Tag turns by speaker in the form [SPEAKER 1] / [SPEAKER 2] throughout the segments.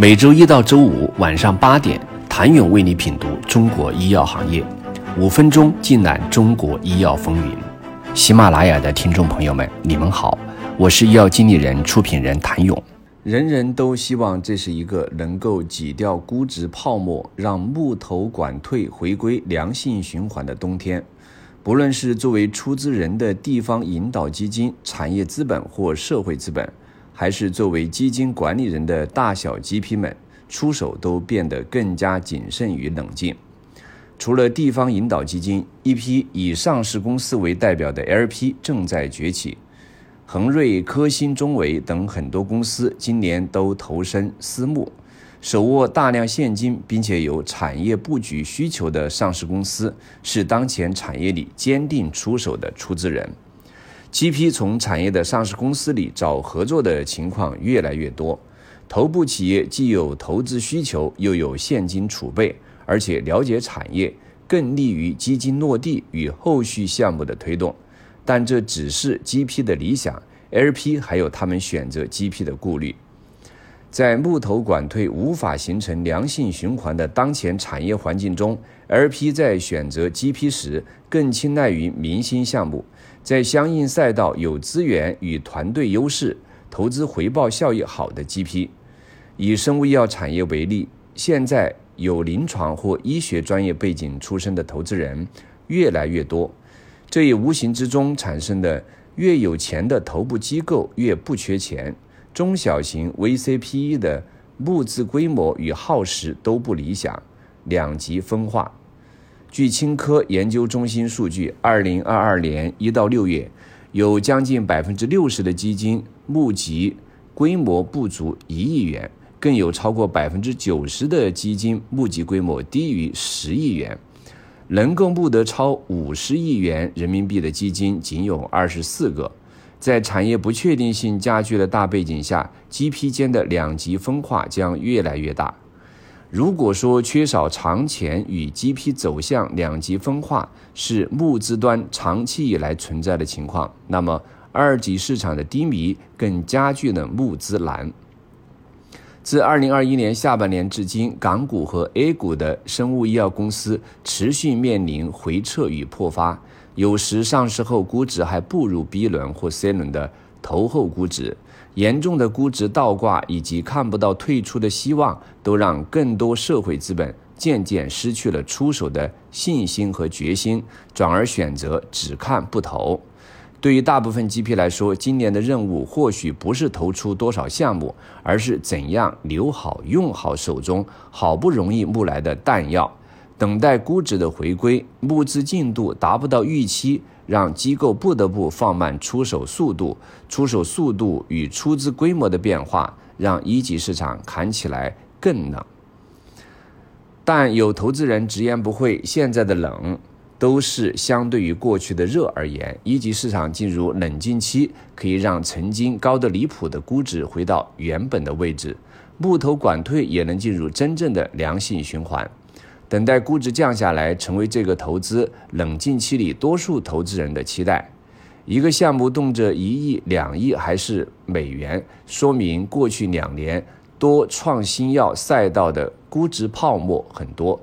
[SPEAKER 1] 每周一到周五晚上八点，谭勇为你品读中国医药行业，五分钟尽览中国医药风云。喜马拉雅的听众朋友们，你们好，我是医药经理人、出品人谭勇。人人都希望这是一个能够挤掉估值泡沫，让募投管退回归良性循环的冬天。不论是作为出资人的地方引导基金、产业资本或社会资本。还是作为基金管理人的大小 GP 们出手都变得更加谨慎与冷静。除了地方引导基金，一批以上市公司为代表的 LP 正在崛起。恒瑞、科兴、中维等很多公司今年都投身私募，手握大量现金并且有产业布局需求的上市公司，是当前产业里坚定出手的出资人。GP 从产业的上市公司里找合作的情况越来越多，头部企业既有投资需求，又有现金储备，而且了解产业，更利于基金落地与后续项目的推动。但这只是 GP 的理想，LP 还有他们选择 GP 的顾虑。在募投管退无法形成良性循环的当前产业环境中，LP 在选择 GP 时更青睐于明星项目。在相应赛道有资源与团队优势、投资回报效益好的 GP，以生物医药产业为例，现在有临床或医学专业背景出身的投资人越来越多，这也无形之中产生的越有钱的头部机构越不缺钱，中小型 VCPE 的募资规模与耗时都不理想，两极分化。据青科研究中心数据，二零二二年一到六月，有将近百分之六十的基金募集规模不足一亿元，更有超过百分之九十的基金募集规模低于十亿元。能够募得超五十亿元人民币的基金仅有二十四个。在产业不确定性加剧的大背景下，GP 间的两极分化将越来越大。如果说缺少长钱与 GP 走向两极分化是募资端长期以来存在的情况，那么二级市场的低迷更加剧了募资难。自2021年下半年至今，港股和 A 股的生物医药公司持续面临回撤与破发，有时上市后估值还不如 B 轮或 C 轮的投后估值。严重的估值倒挂以及看不到退出的希望，都让更多社会资本渐渐失去了出手的信心和决心，转而选择只看不投。对于大部分 GP 来说，今年的任务或许不是投出多少项目，而是怎样留好、用好手中好不容易募来的弹药，等待估值的回归。募资进度达不到预期。让机构不得不放慢出手速度，出手速度与出资规模的变化，让一级市场看起来更冷。但有投资人直言不讳，现在的冷都是相对于过去的热而言。一级市场进入冷静期，可以让曾经高得离谱的估值回到原本的位置，木头管退也能进入真正的良性循环。等待估值降下来，成为这个投资冷静期里多数投资人的期待。一个项目动辄一亿、两亿还是美元，说明过去两年多创新药赛道的估值泡沫很多，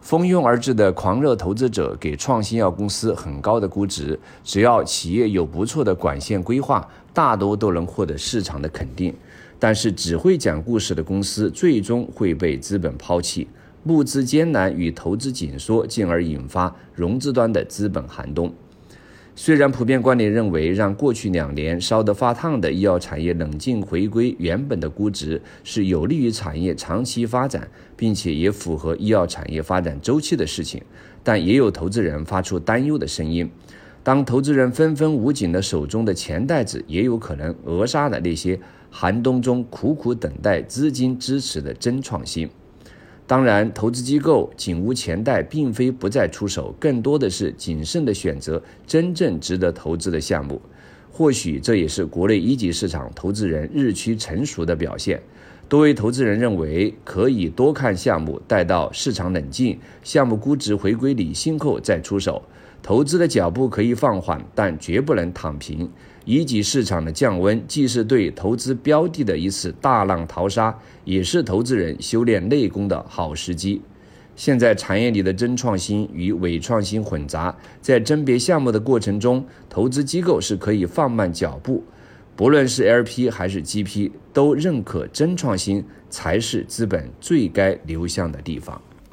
[SPEAKER 1] 蜂拥而至的狂热投资者给创新药公司很高的估值。只要企业有不错的管线规划，大多都能获得市场的肯定。但是只会讲故事的公司，最终会被资本抛弃。募资艰难与投资紧缩，进而引发融资端的资本寒冬。虽然普遍观点认为，让过去两年烧得发烫的医药产业冷静回归原本的估值，是有利于产业长期发展，并且也符合医药产业发展周期的事情，但也有投资人发出担忧的声音。当投资人纷纷捂紧了手中的钱袋子，也有可能扼杀了那些寒冬中苦苦等待资金支持的真创新。当然，投资机构紧捂钱袋，并非不再出手，更多的是谨慎的选择真正值得投资的项目。或许这也是国内一级市场投资人日趋成熟的表现。多位投资人认为，可以多看项目，待到市场冷静、项目估值回归理性后再出手。投资的脚步可以放缓，但绝不能躺平。一级市场的降温，既是对投资标的的一次大浪淘沙，也是投资人修炼内功的好时机。现在产业里的真创新与伪创新混杂，在甄别项目的过程中，投资机构是可以放慢脚步。不论是 LP 还是 GP，都认可真创新才是资本最该流向的地方。